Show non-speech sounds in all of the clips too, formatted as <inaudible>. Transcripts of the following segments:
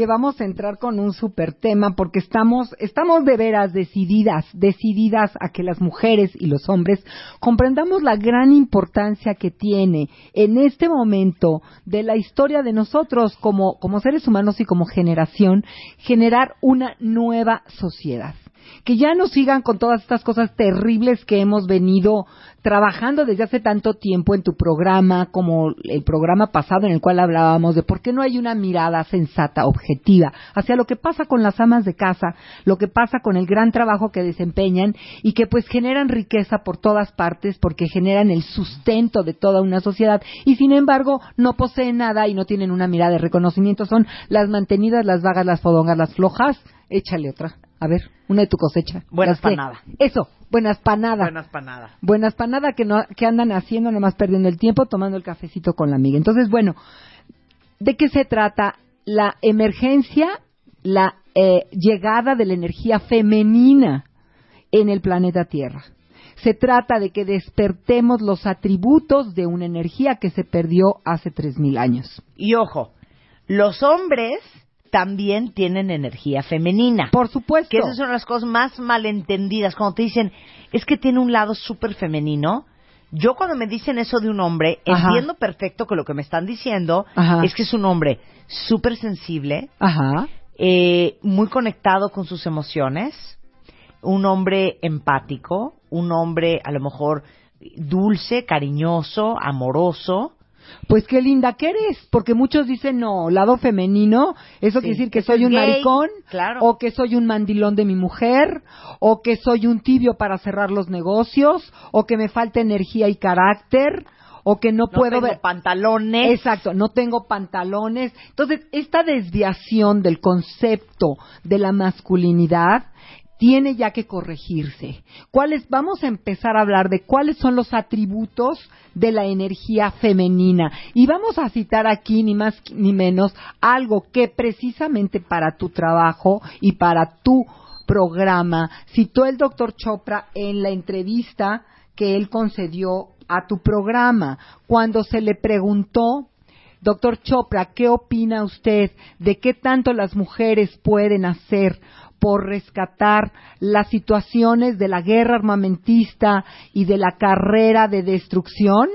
Que vamos a entrar con un super tema porque estamos, estamos de veras decididas, decididas a que las mujeres y los hombres comprendamos la gran importancia que tiene en este momento de la historia de nosotros como, como seres humanos y como generación generar una nueva sociedad que ya no sigan con todas estas cosas terribles que hemos venido trabajando desde hace tanto tiempo en tu programa, como el programa pasado en el cual hablábamos de por qué no hay una mirada sensata, objetiva, hacia lo que pasa con las amas de casa, lo que pasa con el gran trabajo que desempeñan y que pues generan riqueza por todas partes porque generan el sustento de toda una sociedad y sin embargo no poseen nada y no tienen una mirada de reconocimiento, son las mantenidas, las vagas, las fodongas, las flojas. Échale otra. A ver, una de tu cosecha. Buenas panadas. Eso, buenas panadas. Buenas panadas. Buenas panadas que, no, que andan haciendo, nomás perdiendo el tiempo, tomando el cafecito con la amiga. Entonces, bueno, ¿de qué se trata? La emergencia, la eh, llegada de la energía femenina en el planeta Tierra. Se trata de que despertemos los atributos de una energía que se perdió hace tres mil años. Y ojo, los hombres también tienen energía femenina. Por supuesto. Que esas son las cosas más malentendidas. Cuando te dicen, es que tiene un lado súper femenino. Yo cuando me dicen eso de un hombre, Ajá. entiendo perfecto que lo que me están diciendo Ajá. es que es un hombre súper sensible, Ajá. eh, muy conectado con sus emociones, un hombre empático, un hombre a lo mejor dulce, cariñoso, amoroso. Pues qué linda que eres, porque muchos dicen, no, lado femenino, eso Sí, quiere decir que soy un gay, maricón, claro. o que soy un mandilón de mi mujer, o que soy un tibio para cerrar los negocios, o que me falta energía y carácter, o que no, No puedo tengo ver... pantalones. Exacto, no tengo pantalones. Entonces, esta desviación del concepto de la masculinidad tiene ya que corregirse. ¿Cuáles vamos a empezar a hablar de cuáles son los atributos de la energía femenina. Y vamos a citar aquí ni más ni menos algo que precisamente para tu trabajo y para tu programa. Citó el doctor Chopra en la entrevista que él concedió a tu programa cuando se le preguntó Doctor Chopra, ¿qué opina usted de qué tanto las mujeres pueden hacer por rescatar las situaciones de la guerra armamentista y de la carrera de destrucción?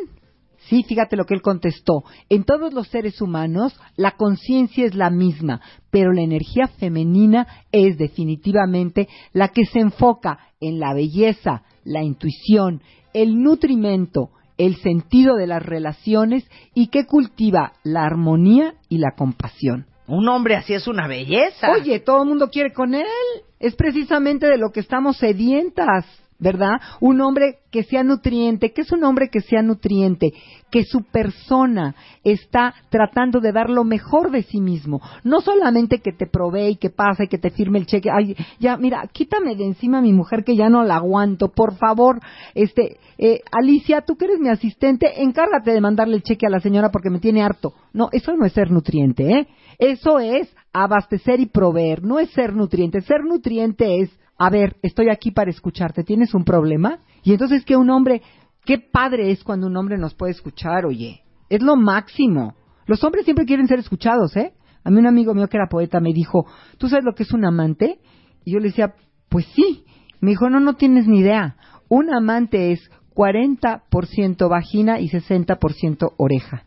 Sí, fíjate lo que él contestó. En todos los seres humanos la conciencia es la misma, pero la energía femenina es definitivamente la que se enfoca en la belleza, la intuición, el nutrimento, el sentido de las relaciones y que cultiva la armonía y la compasión. Un hombre así es una belleza. Oye, todo el mundo quiere con él. Es precisamente de lo que estamos sedientas, ¿verdad? Un hombre que sea nutriente. ¿Qué es un hombre que sea nutriente? Que su persona está tratando de dar lo mejor de sí mismo. No solamente que te provee y que pasa y que te firme el cheque. Ay, ya, mira, quítame de encima a mi mujer que ya no la aguanto. Por favor, este, eh, Alicia, tú que eres mi asistente, encárgate de mandarle el cheque a la señora porque me tiene harto. No, eso no es ser nutriente, ¿eh? Eso es abastecer y proveer, no es ser nutriente. Ser nutriente es, a ver, estoy aquí para escucharte, ¿tienes un problema? Y entonces que un hombre, qué padre es cuando un hombre nos puede escuchar, oye, es lo máximo. Los hombres siempre quieren ser escuchados, ¿eh? A mí un amigo mío que era poeta me dijo, ¿tú sabes lo que es un amante? Y yo le decía, pues sí. Me dijo, no, no tienes ni idea. Un amante es 40% vagina y 60% oreja.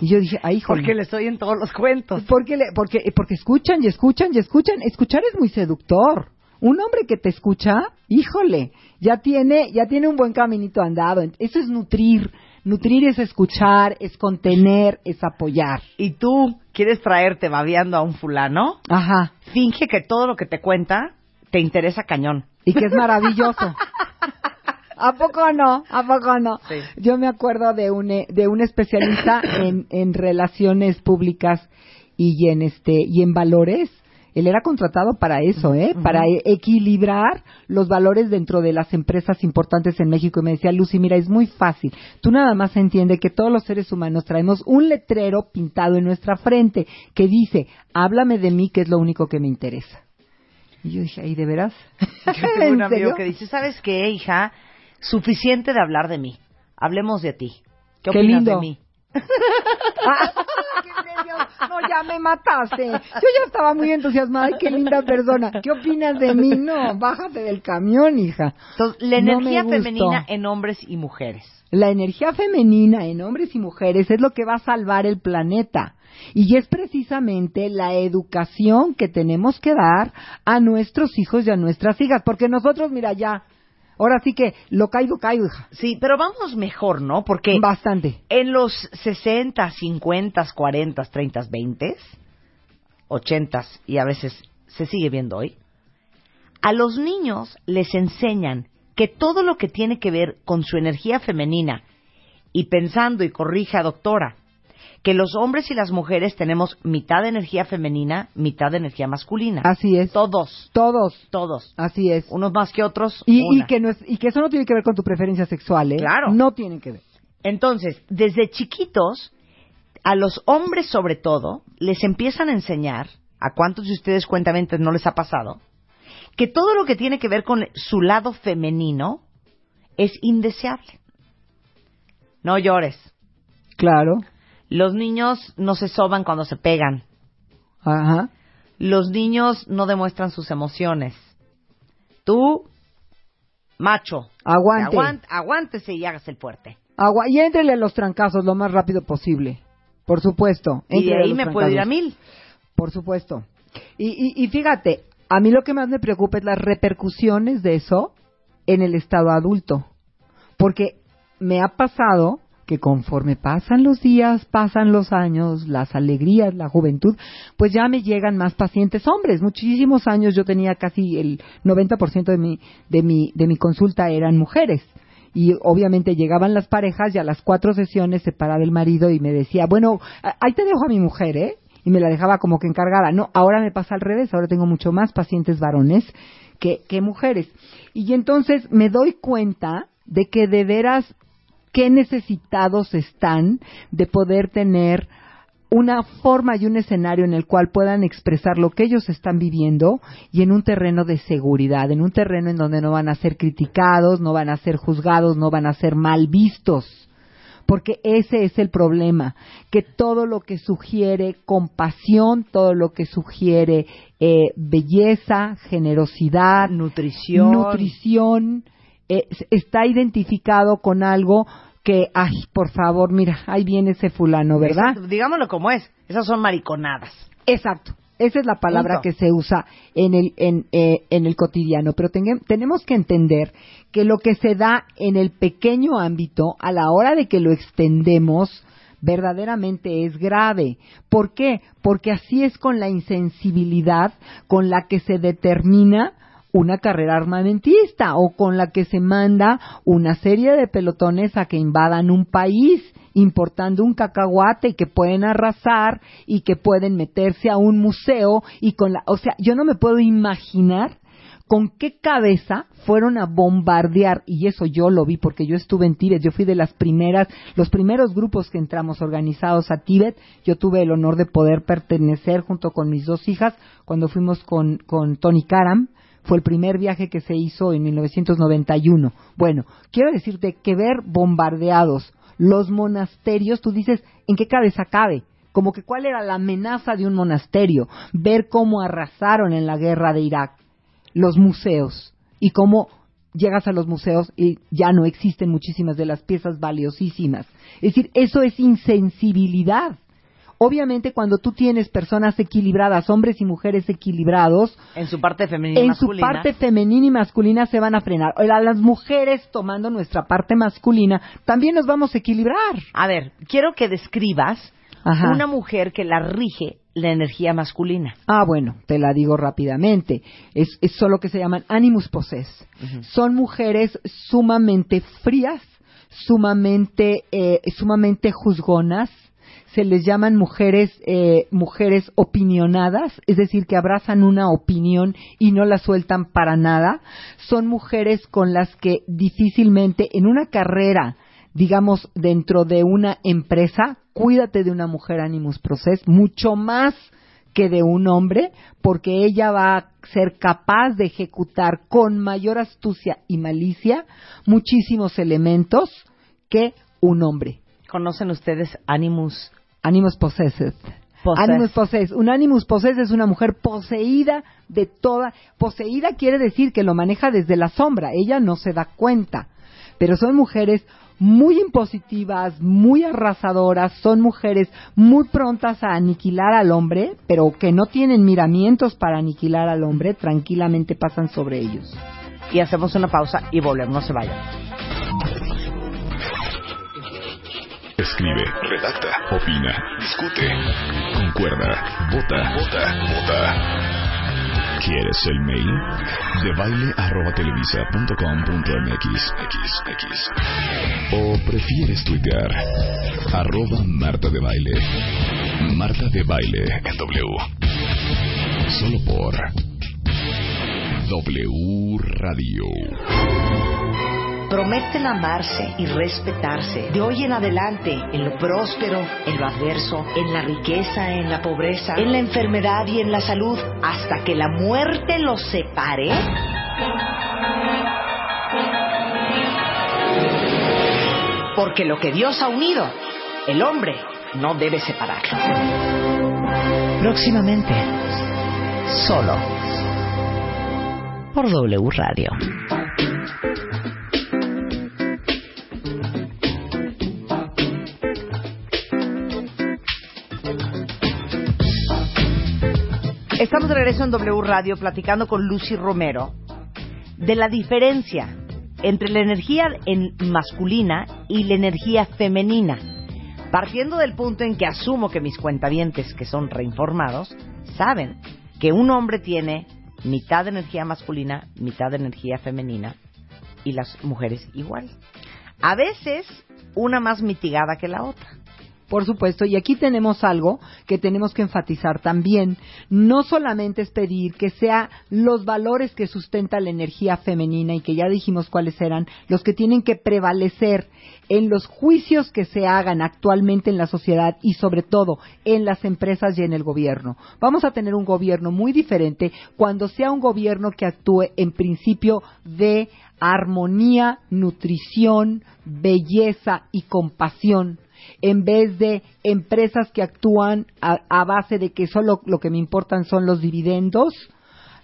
Y yo dije, ay, Porque le estoy en todos los cuentos. porque, le- porque, porque escuchan y escuchan y escuchan. Escuchar es muy seductor. Un hombre que te escucha, híjole, ya tiene, ya tiene un buen caminito andado. Eso es nutrir. Nutrir es escuchar, es contener, es apoyar. Y tú quieres traerte babeando a un fulano, Ajá. finge que todo lo que te cuenta te interesa cañón. Y que es maravilloso. ¿A poco no? ¿A poco no? Sí. Yo me acuerdo de un, eh, de un especialista en, en relaciones públicas y en este y en valores. Él era contratado para eso, ¿eh? Para e- equilibrar los valores dentro de las empresas importantes en México. Y me decía, Lucy, mira, es muy fácil. Tú nada más entiende que todos los seres humanos traemos un letrero pintado en nuestra frente que dice, háblame de mí, que es lo único que me interesa. Y yo dije, ¿ay, de veras? Yo <laughs> tengo un ¿En amigo serio? que dice, ¿sabes qué, hija? Suficiente de hablar de mí. Hablemos de ti. ¿Qué Qué opinas lindo. de mí? Ah. No, ya me mataste. Yo ya estaba muy entusiasmada. Ay, qué linda persona. ¿Qué opinas de mí? No, bájate del camión, hija. Entonces, la energía femenina en hombres y mujeres. La energía femenina en hombres y mujeres es lo que va a salvar el planeta. Y es precisamente la educación que tenemos que dar a nuestros hijos y a nuestras hijas. Porque nosotros, mira, ya. Ahora sí que lo caigo, caigo, hija. Sí, pero vamos mejor, ¿no? Porque Bastante. en los 60, 50, 40, 30, 20, 80 y a veces se sigue viendo hoy, a los niños les enseñan que todo lo que tiene que ver con su energía femenina y pensando y corrija doctora que los hombres y las mujeres tenemos mitad de energía femenina, mitad de energía masculina. Así es. Todos, Todos. todos. Así es. Unos más que otros. Y, que no es- y que eso no tiene que ver con tu preferencia sexual, ¿eh? Claro. No tiene que ver. Entonces, desde chiquitos, a los hombres sobre todo, les empiezan a enseñar, a cuántos de ustedes cuentamente no les ha pasado, que todo lo que tiene que ver con su lado femenino es indeseable. No llores. Claro. Los niños no se soban cuando se pegan. Ajá. Los niños no demuestran sus emociones. Tú, macho, Aguante. aguant- aguántese y hágase el fuerte. Agua y éntrele a los trancazos lo más rápido posible. Por supuesto. Y de Éntrele a ahí los me puedo ir a trancazos. mil. Por supuesto. Y, y, y fíjate, a mí lo que más me preocupa es las repercusiones de eso en el estado adulto. Porque me ha pasado que conforme pasan los días, pasan los años, las alegrías, la juventud, pues ya me llegan más pacientes hombres. Muchísimos años yo tenía casi el 90% de mi, de mi, de mi consulta eran mujeres. Y obviamente llegaban las parejas y a las cuatro sesiones se paraba el marido y me decía, bueno, ahí te dejo a mi mujer, ¿eh? Y me la dejaba como que encargada. No, ahora me pasa al revés, ahora tengo mucho más pacientes varones que, que mujeres. Y entonces me doy cuenta de que de veras qué necesitados están de poder tener una forma y un escenario en el cual puedan expresar lo que ellos están viviendo y en un terreno de seguridad, en un terreno en donde no van a ser criticados, no van a ser juzgados, no van a ser mal vistos. Porque ese es el problema, que todo lo que sugiere compasión, todo lo que sugiere eh, belleza, generosidad, Nutrición. nutrición eh, está identificado con algo que, ay, por favor, mira, ahí viene ese fulano, ¿verdad? Digámoslo como es. Esas son mariconadas. Exacto. Esa es la palabra Punto. que se usa en el, en, eh, en el cotidiano. Pero tenga- tenemos que entender que lo que se da en el pequeño ámbito, a la hora de que lo extendemos, verdaderamente es grave. ¿Por qué? Porque así es con la insensibilidad con la que se determina una carrera armamentista o con la que se manda una serie de pelotones a que invadan un país importando un cacahuate y que pueden arrasar y que pueden meterse a un museo y con la, o sea, yo no me puedo imaginar con qué cabeza fueron a bombardear y eso yo lo vi porque yo estuve en Tíbet, yo fui de las primeras, los primeros grupos que entramos organizados a Tíbet, yo tuve el honor de poder pertenecer junto con mis dos hijas cuando fuimos con, con Tony Karam, fue el primer viaje que se hizo en 1991. Bueno, quiero decirte que ver bombardeados los monasterios, tú dices, ¿en qué cabeza cabe? Como que cuál era la amenaza de un monasterio, ver cómo arrasaron en la guerra de Irak los museos y cómo llegas a los museos y ya no existen muchísimas de las piezas valiosísimas. Es decir, eso es insensibilidad. Obviamente cuando tú tienes personas equilibradas, hombres y mujeres equilibrados, En su parte femenina y en su masculina. parte femenina y masculina se van a frenar. Ahora, las mujeres tomando nuestra parte masculina, también nos vamos a equilibrar. A ver, quiero que describas Ajá. una mujer que la rige la energía masculina. Ah, bueno, te la digo rápidamente. Es, es solo que se llaman animus possess. Son mujeres sumamente frías, sumamente, eh, sumamente juzgonas, se les llaman mujeres, eh, mujeres opinionadas, es decir, que abrazan una opinión y no la sueltan para nada. Son mujeres con las que difícilmente en una carrera, digamos, dentro de una empresa, cuídate de una mujer Animus Process, mucho más que de un hombre, porque ella va a ser capaz de ejecutar con mayor astucia y malicia muchísimos elementos que un hombre. ¿Conocen ustedes Animus? Animus Possessed. Animus Possessed. Un Animus Possessed es una mujer poseída de toda. Poseída quiere decir que lo maneja desde la sombra. Ella no se da cuenta. Pero son mujeres muy impositivas, muy arrasadoras, son mujeres muy prontas a aniquilar al hombre, pero que no tienen miramientos para aniquilar al hombre, tranquilamente pasan sobre ellos. Y hacemos una pausa y volvemos, no se vayan. Escribe, redacta, opina, discute, concuerda, vota, vota, vota. ¿Quieres el mail? De baile arroba televisa punto com punto mx, x, x. O prefieres tuitear arroba Marta de Baile. Marta de Baile en W. Solo por W Radio. Prometen amarse y respetarse de hoy en adelante en lo próspero, en lo adverso, en la riqueza, en la pobreza, en la enfermedad y en la salud, hasta que la muerte los separe. Porque lo que Dios ha unido, el hombre no debe separarlo. Próximamente, solo por W Radio. Estamos de regreso en W Radio platicando con Lucy Romero de la diferencia entre la energía en masculina y la energía femenina. Partiendo del punto en que asumo que mis cuentavientes, que son reinformados, saben que un hombre tiene mitad de energía masculina, mitad de energía femenina, y las mujeres igual. A veces, una más mitigada que la otra. Por supuesto, y aquí tenemos algo que tenemos que enfatizar también. No solamente es pedir que sea los valores que sustenta la energía femenina y que ya dijimos cuáles eran los que tienen que prevalecer en los juicios que se hagan actualmente en la sociedad y sobre todo en las empresas y en el gobierno. Vamos a tener un gobierno muy diferente cuando sea un gobierno que actúe en principio de armonía, nutrición, belleza y compasión en vez de empresas que actúan a, base de que solo lo que me importan son los dividendos,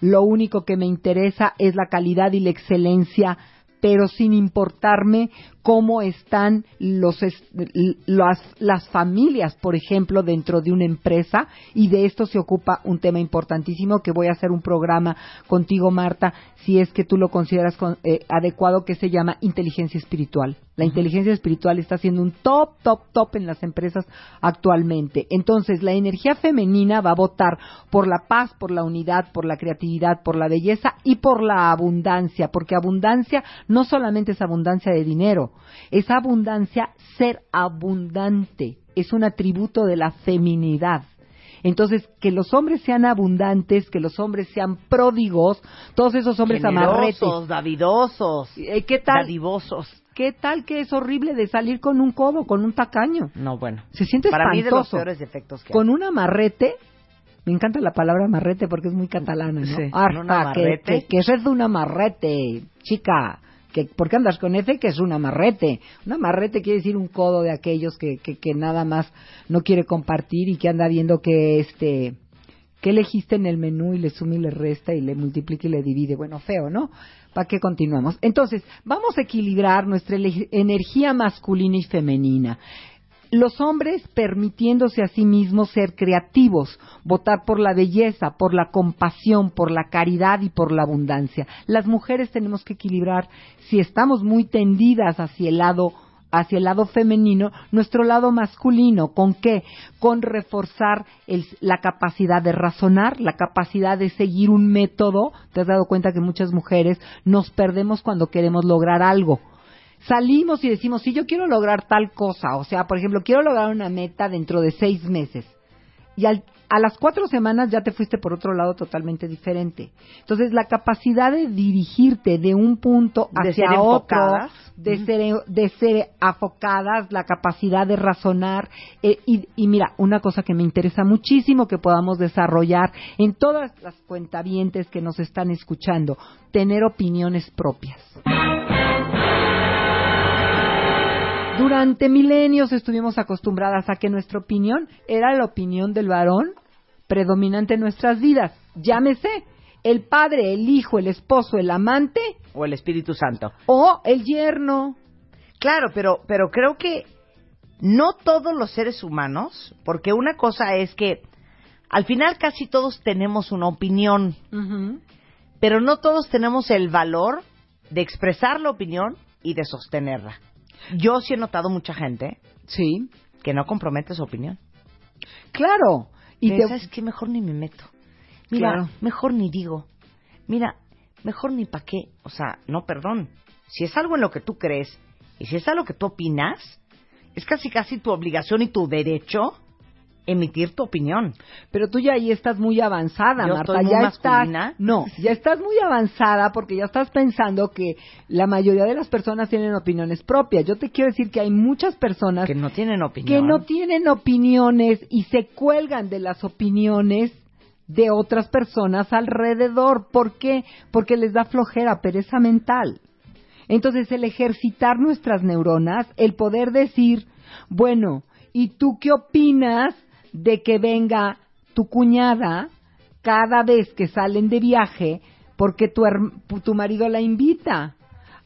lo único que me interesa es la calidad y la excelencia, pero sin importarme cómo están los, las, las familias, por ejemplo, dentro de una empresa, y de esto se ocupa un tema importantísimo que voy a hacer un programa contigo, Marta, si es que tú lo consideras con- eh, adecuado, que se llama inteligencia espiritual. La inteligencia espiritual está siendo un top, top, top en las empresas actualmente. Entonces, la energía femenina va a votar por la paz, por la unidad, por la creatividad, por la belleza y por la abundancia, porque abundancia no solamente es abundancia de dinero, es abundancia ser abundante, es un atributo de la feminidad. Entonces, que los hombres sean abundantes, que los hombres sean pródigos, todos esos hombres amarretes. Generosos, davidosos, Eh, ¿Qué tal? dadivosos. ¿Qué tal que es horrible de salir con un codo, con un tacaño? No, bueno. Se siente Para mí de los peores defectos que Con un amarrete, me encanta la palabra amarrete porque es muy catalana, ¿no? Sí, un que, que, que eso es un amarrete, chica. Que, ¿Por qué andas con ese? Que es un amarrete. Un amarrete quiere decir un codo de aquellos que, que, que nada más no quiere compartir y que anda viendo que este que elegiste en el menú y le suma y le resta y le multiplica y le divide. Bueno, feo, ¿no? ¿Para qué continuamos? Entonces, vamos a equilibrar nuestra energía masculina y femenina. Los hombres permitiéndose a sí mismos ser creativos, votar por la belleza, por la compasión, por la caridad y por la abundancia. Las mujeres tenemos que equilibrar, si estamos muy tendidas hacia el lado hacia el lado femenino, nuestro lado masculino. ¿Con qué? Con reforzar la capacidad de razonar, la capacidad de seguir un método. Te has dado cuenta que muchas mujeres nos perdemos cuando queremos lograr algo. Salimos y decimos, sí, yo quiero lograr tal cosa, o sea, por ejemplo, quiero lograr una meta dentro de seis meses. Y al, a las cuatro semanas ya te fuiste por otro lado totalmente diferente. Entonces, la capacidad de dirigirte de un punto hacia otro, de ser, de ser afocadas, la capacidad de razonar. eh, y, y mira, una cosa que me interesa muchísimo que podamos desarrollar en todas las cuentavientes que nos están escuchando, tener opiniones propias. Durante milenios estuvimos acostumbradas a que nuestra opinión era la opinión del varón predominante en nuestras vidas. Llámese el padre, el hijo, el esposo, el amante O el Espíritu Santo. o el yerno. Claro, pero, pero creo que no todos los seres humanos, porque una cosa es que al final casi todos tenemos una opinión, pero no todos tenemos el valor de expresar la opinión y de sostenerla. Yo sí he notado mucha gente Sí, que no compromete su opinión. claro. Y te- ¿Sabes qué? Mejor ni me meto. Mira, Claro. mejor ni digo. Mira, mejor ni pa' qué. O sea, no, perdón. Si es algo en lo que tú crees y si es algo que tú opinas, es casi casi tu obligación y tu derecho emitir tu opinión. Pero tú ya ahí estás muy avanzada, Yo Marta. estoy muy ya masculina. estás, no, ya estás muy avanzada porque ya estás pensando que la mayoría de las personas tienen opiniones propias. Yo te quiero decir que hay muchas personas Que no tienen opinión. que no tienen opiniones y se cuelgan de las opiniones de otras personas alrededor. ¿Por qué? Porque les da flojera, pereza mental. Entonces, el ejercitar nuestras neuronas, el poder decir, bueno, ¿y tú qué opinas de que venga tu cuñada cada vez que salen de viaje porque tu, tu marido la invita?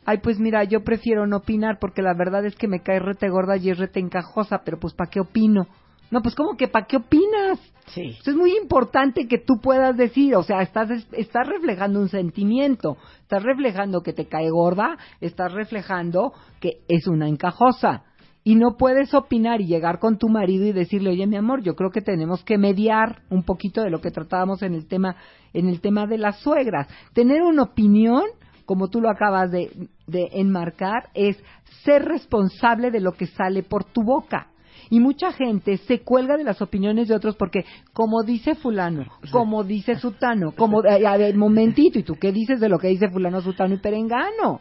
Ay, pues mira, yo prefiero no opinar porque la verdad es que me cae rete gorda y es rete encajosa, pero pues ¿para qué opino? No, pues ¿cómo que para qué opinas? Sí. Eso es muy importante que tú puedas decir, o sea, estás, estás reflejando un sentimiento, estás reflejando que te cae gorda, estás reflejando que es una encajosa. Y no puedes opinar y llegar con tu marido y decirle, oye, mi amor, yo creo que tenemos que mediar un poquito de lo que tratábamos en el tema, en el tema de las suegras. Tener una opinión, como tú lo acabas de, de enmarcar, es ser responsable de lo que sale por tu boca. Y mucha gente se cuelga de las opiniones de otros porque, como dice fulano, como dice sutano, como, eh, a ver, momentito, ¿y tú qué dices de lo que dice fulano, sutano y perengano?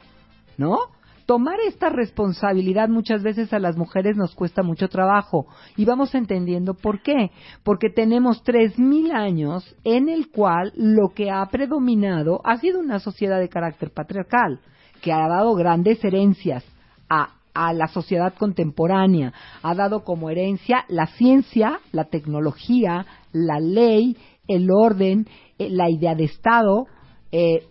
¿No? Tomar esta responsabilidad muchas veces a las mujeres nos cuesta mucho trabajo y vamos entendiendo por qué. Porque tenemos tres mil años en el cual lo que ha predominado ha sido una sociedad de carácter patriarcal que ha dado grandes herencias a a la sociedad contemporánea. Ha dado como herencia la ciencia, la tecnología, la ley, el orden, eh, la idea de Estado, eh,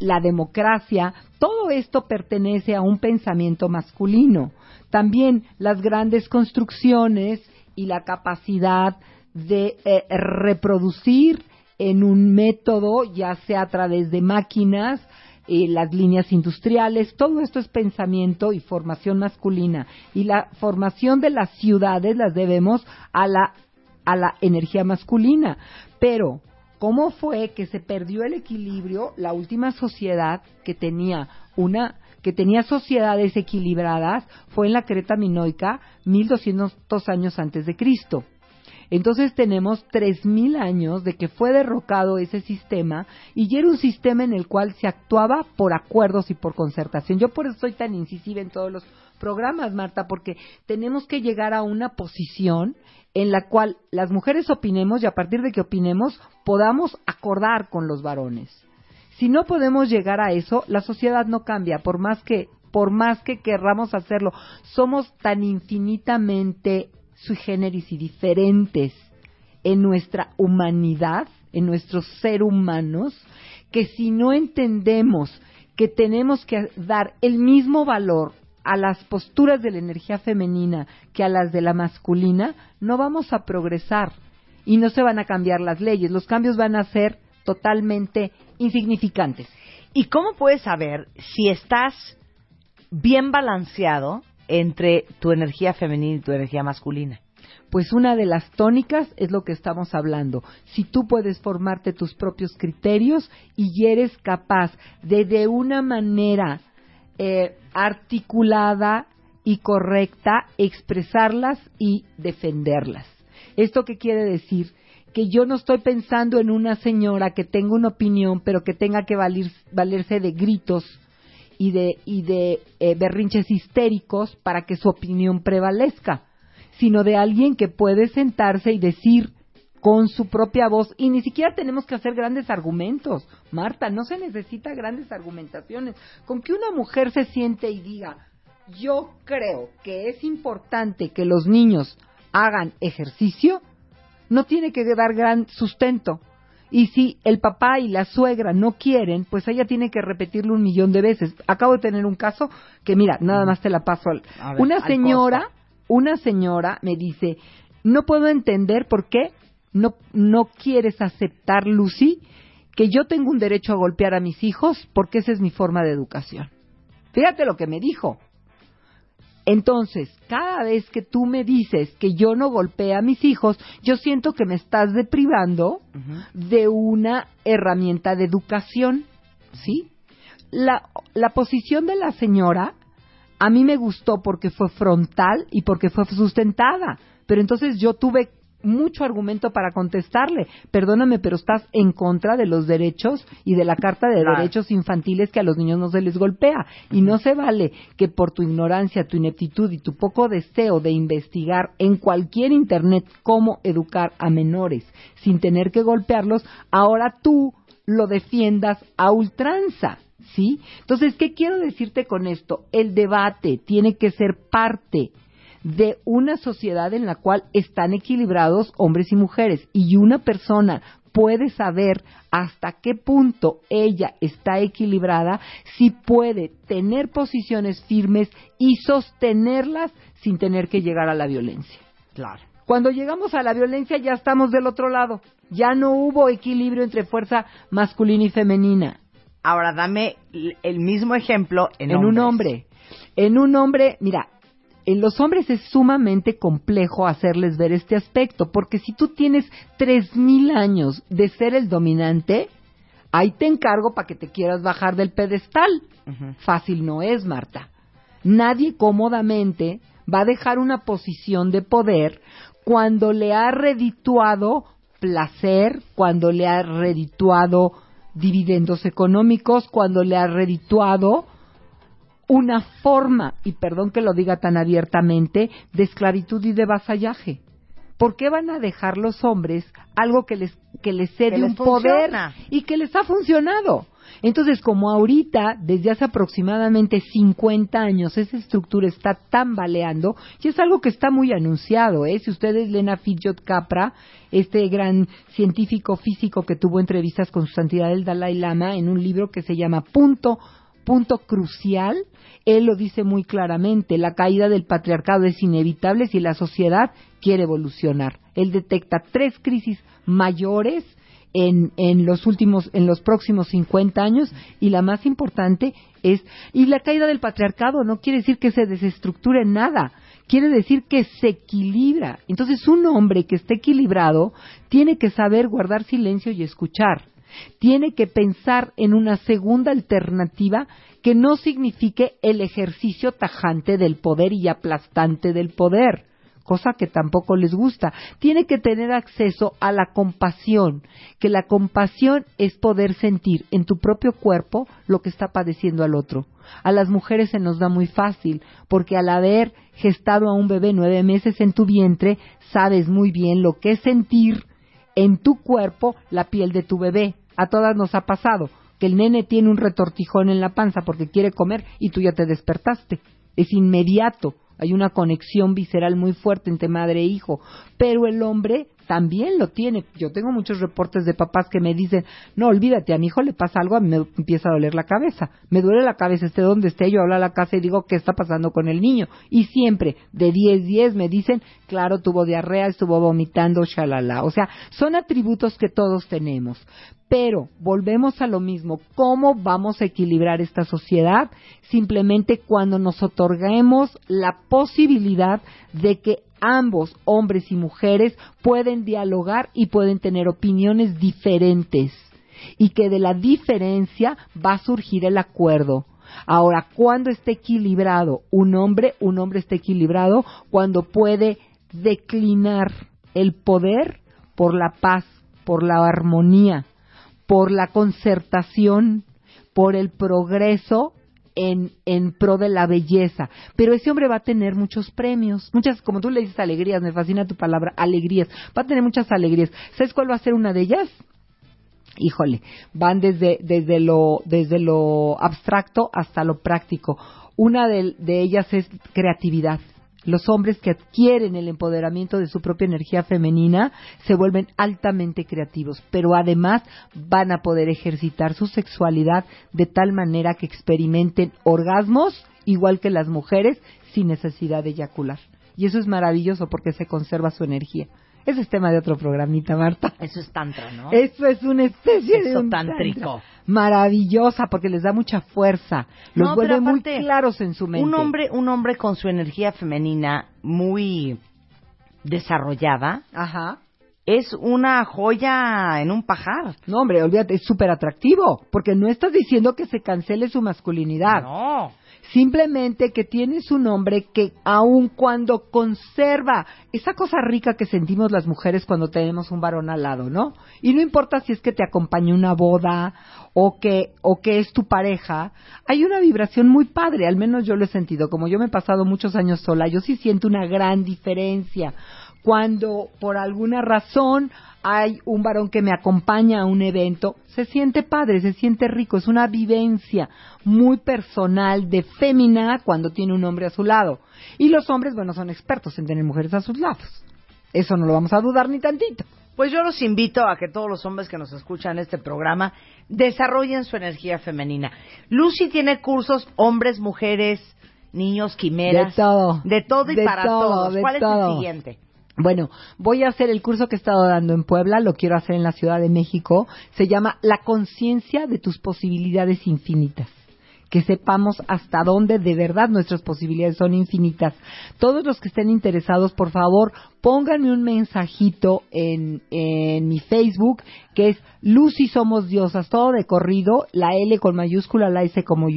la democracia. Todo esto pertenece a un pensamiento masculino. También las grandes construcciones y la capacidad de eh, reproducir en un método, ya sea a través de máquinas, eh, las líneas industriales, todo esto es pensamiento y formación masculina. Y la formación de las ciudades las debemos a la, a la energía masculina. Pero, ¿cómo fue que se perdió el equilibrio? La última sociedad que tenía una que tenía sociedades equilibradas fue en la Creta minoica 1200 años antes de Cristo. Entonces tenemos 3.000 años de que fue derrocado ese sistema y era un sistema en el cual se actuaba por acuerdos y por concertación. Yo por eso estoy tan incisiva en todos los programas, Marta, porque tenemos que llegar a una posición en la cual las mujeres opinemos y a partir de que opinemos podamos acordar con los varones. Si no podemos llegar a eso, la sociedad no cambia, por más que por más que querramos hacerlo, somos tan infinitamente sui generis y diferentes en nuestra humanidad, en nuestros ser humanos, que si no entendemos que tenemos que dar el mismo valor a las posturas de la energía femenina que a las de la masculina, no vamos a progresar y no se van a cambiar las leyes. Los cambios van a ser totalmente insignificantes. ¿Y cómo puedes saber si estás bien balanceado entre tu energía femenina y tu energía masculina? Pues una de las tónicas es lo que estamos hablando. Si tú puedes formarte tus propios criterios y eres capaz de de una manera eh, articulada y correcta, expresarlas y defenderlas. ¿Esto qué quiere decir? Que yo no estoy pensando en una señora que tenga una opinión, pero que tenga que valerse de gritos y de, y de eh, berrinches histéricos para que su opinión prevalezca, sino de alguien que puede sentarse y decir, con su propia voz y ni siquiera tenemos que hacer grandes argumentos. Marta, no se necesita grandes argumentaciones. Con que una mujer se siente y diga, yo creo que es importante que los niños hagan ejercicio, no tiene que dar gran sustento. Y si el papá y la suegra no quieren, pues ella tiene que repetirlo un millón de veces. Acabo de tener un caso que, mira, nada más te la paso. Al... una señora, una señora me dice, no puedo entender por qué no, no quieres aceptar, Lucy, que yo tengo un derecho a golpear a mis hijos porque esa es mi forma de educación. Fíjate lo que me dijo. Entonces, cada vez que tú me dices que yo no golpeo a mis hijos, yo siento que me estás deprivando de una herramienta de educación, ¿sí? La, la posición de la señora a mí me gustó porque fue frontal y porque fue sustentada, pero entonces yo tuve mucho argumento para contestarle. Perdóname, pero estás en contra de los derechos y de la Carta de Derechos Infantiles que a los niños no se les golpea. Y no se vale que por tu ignorancia, tu ineptitud y tu poco deseo de investigar en cualquier Internet cómo educar a menores sin tener que golpearlos, ahora tú lo defiendas a ultranza. ¿Sí? Entonces, ¿qué quiero decirte con esto? El debate tiene que ser parte de una sociedad en la cual están equilibrados hombres y mujeres y una persona puede saber hasta qué punto ella está equilibrada si puede tener posiciones firmes y sostenerlas sin tener que llegar a la violencia. Claro. Cuando llegamos a la violencia ya estamos del otro lado. Ya no hubo equilibrio entre fuerza masculina y femenina. Ahora dame el mismo ejemplo en, en un hombre. En un hombre, mira, en los hombres es sumamente complejo hacerles ver este aspecto, porque si tú tienes tres mil años de ser el dominante, ahí te encargo para que te quieras bajar del pedestal. Fácil no es, Marta. Nadie cómodamente va a dejar una posición de poder cuando le ha redituado placer, cuando le ha redituado dividendos económicos, cuando le ha redituado una forma, y perdón que lo diga tan abiertamente, de esclavitud y de vasallaje. ¿Por qué van a dejar los hombres algo que les, que les cede un poder y que les ha funcionado? Entonces, como ahorita, desde hace aproximadamente 50 años, esa estructura está tambaleando, y es algo que está muy anunciado, ¿eh? Si ustedes leen a Fidjot Capra, este gran científico físico que tuvo entrevistas con su santidad el Dalai Lama en un libro que se llama Punto punto crucial, él lo dice muy claramente, la caída del patriarcado es inevitable si la sociedad quiere evolucionar. Él detecta tres crisis mayores en, en los últimos, en los próximos 50 años y la más importante es, y la caída del patriarcado no quiere decir que se desestructure nada, quiere decir que se equilibra. Entonces un hombre que esté equilibrado tiene que saber guardar silencio y escuchar tiene que pensar en una segunda alternativa que no signifique el ejercicio tajante del poder y aplastante del poder, cosa que tampoco les gusta. Tiene que tener acceso a la compasión, que la compasión es poder sentir en tu propio cuerpo lo que está padeciendo al otro. A las mujeres se nos da muy fácil, porque al haber gestado a un bebé nueve meses en tu vientre, sabes muy bien lo que es sentir en tu cuerpo la piel de tu bebé. A todas nos ha pasado que el nene tiene un retortijón en la panza porque quiere comer y tú ya te despertaste. Es inmediato. Hay una conexión visceral muy fuerte entre madre e hijo. Pero el hombre también lo tiene. Yo tengo muchos reportes de papás que me dicen, no, olvídate, a mi hijo le pasa algo, a me empieza a doler la cabeza. Me duele la cabeza, esté donde esté, yo hablo a la casa y digo, ¿qué está pasando con el niño? Y siempre, de 10, 10, me dicen, claro, tuvo diarrea, estuvo vomitando, shalala. O sea, son atributos que todos tenemos. Pero volvemos a lo mismo, ¿cómo vamos a equilibrar esta sociedad? Simplemente cuando nos otorguemos la posibilidad de que ambos, hombres y mujeres, pueden dialogar y pueden tener opiniones diferentes y que de la diferencia va a surgir el acuerdo. Ahora, ¿cuándo está equilibrado un hombre? Un hombre está equilibrado cuando puede declinar el poder por la paz, por la armonía, por la concertación, por el progreso en, en pro de la belleza. Pero ese hombre va a tener muchos premios, muchas, como tú le dices, alegrías, me fascina tu palabra, alegrías. Va a tener muchas alegrías. ¿Sabes cuál va a ser una de ellas? Híjole, van desde, desde, lo, desde lo abstracto hasta lo práctico. Una de, de ellas es creatividad los hombres que adquieren el empoderamiento de su propia energía femenina se vuelven altamente creativos, pero además van a poder ejercitar su sexualidad de tal manera que experimenten orgasmos igual que las mujeres sin necesidad de eyacular. Y eso es maravilloso porque se conserva su energía. Ese es tema de otro programita, Marta. Eso es tantra, ¿no? Eso es una especie de Eso un tántrico. Maravillosa porque les da mucha fuerza. Los No, vuelve pero muy aparte, claros en su mente. Un hombre, un hombre con su energía femenina muy desarrollada Ajá. Es una joya en un pajar. No, hombre, olvídate, es súper atractivo, porque no estás diciendo que se cancele su masculinidad. No. Simplemente que tienes un hombre que aun cuando conserva esa cosa rica que sentimos las mujeres cuando tenemos un varón al lado, ¿no? Y no importa si es que te acompaña una boda o que o que es tu pareja, hay una vibración muy padre, al menos yo lo he sentido, como yo me he pasado muchos años sola, yo sí siento una gran diferencia cuando por alguna razón hay un varón que me acompaña a un evento, se siente padre, se siente rico, es una vivencia muy personal de fémina cuando tiene un hombre a su lado. Y los hombres, bueno, son expertos en tener mujeres a sus lados. Eso no lo vamos a dudar ni tantito. Pues yo los invito a que todos los hombres que nos escuchan este programa desarrollen su energía femenina. Lucy tiene cursos hombres, mujeres, niños, quimeras. De todo. De todo y De para todo, todos. ¿Cuál es todo. el siguiente? Bueno, voy a hacer el curso que he estado dando en Puebla, lo quiero hacer en la Ciudad de México. Se llama La conciencia de tus posibilidades infinitas. Que sepamos hasta dónde de verdad nuestras posibilidades son infinitas. Todos los que estén interesados, por favor, pónganme un mensajito en, en mi Facebook, que es Lucy Somos Diosas, todo de corrido, la L con mayúscula, la S como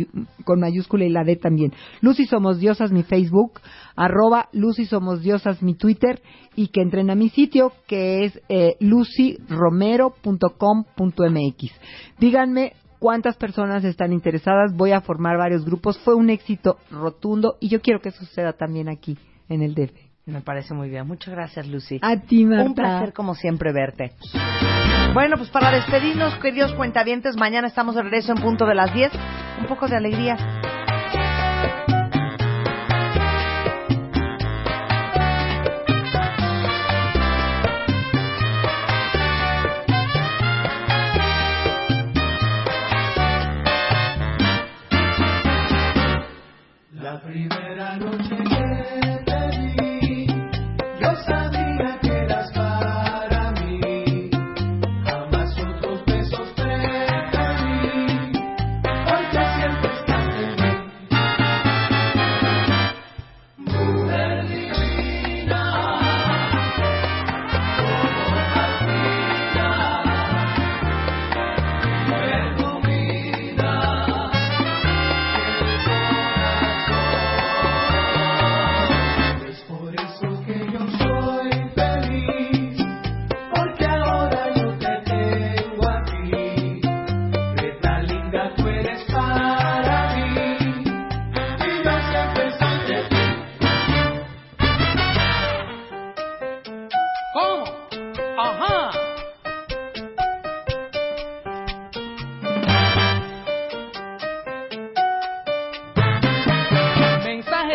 con mayúscula y la D también. Lucy Somos Diosas, mi Facebook, arroba Lucy Somos Diosas, mi Twitter, y que entren a mi sitio, que es eh, lucyromero.com.mx. Díganme cuántas personas están interesadas, voy a formar varios grupos, fue un éxito rotundo y yo quiero que suceda también aquí en el DF. Me parece muy bien. Muchas gracias, Lucy. A ti, Marta. Un placer, como siempre, verte. Bueno, pues para despedirnos, queridos cuentavientes, mañana estamos de regreso en punto de las 10. Un poco de alegría.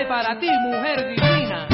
Para ti, mujer divina.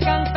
de.